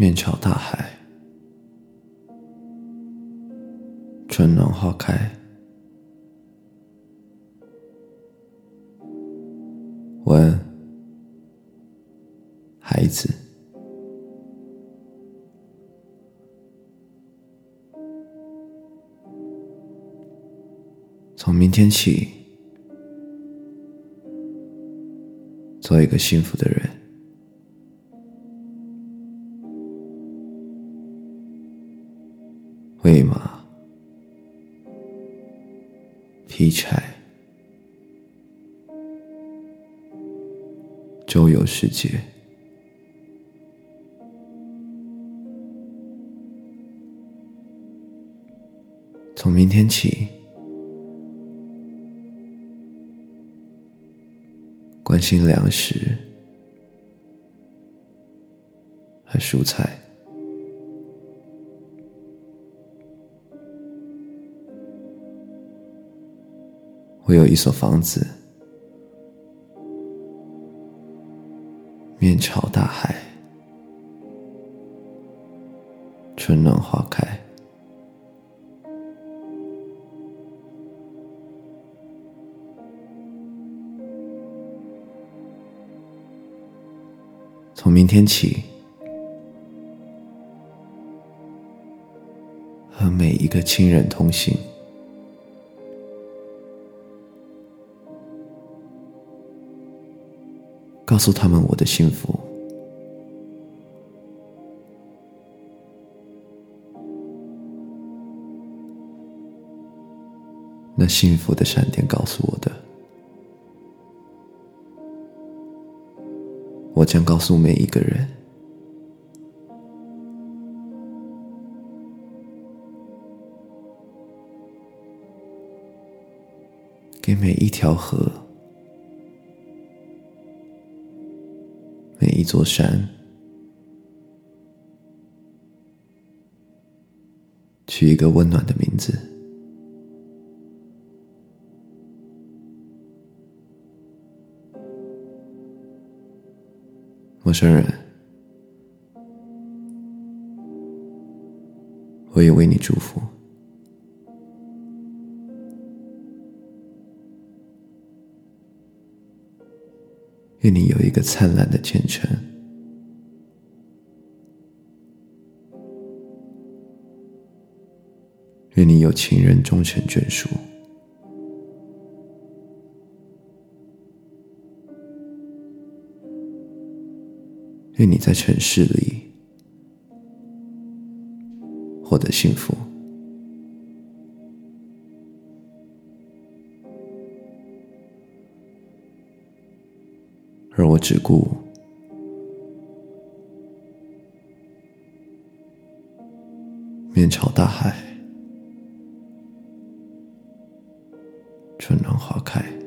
面朝大海，春暖花开。晚安孩子，从明天起，做一个幸福的人。喂马，劈柴，周游世界。从明天起，关心粮食和蔬菜。我有一所房子，面朝大海，春暖花开。从明天起，和每一个亲人通信。告诉他们我的幸福。那幸福的闪电告诉我的，我将告诉每一个人，给每一条河。一座山，取一个温暖的名字。陌生人，我也为你祝福。愿你有一个灿烂的前程，愿你有情人终成眷属，愿你在城市里获得幸福。而我只顾面朝大海，春暖花开。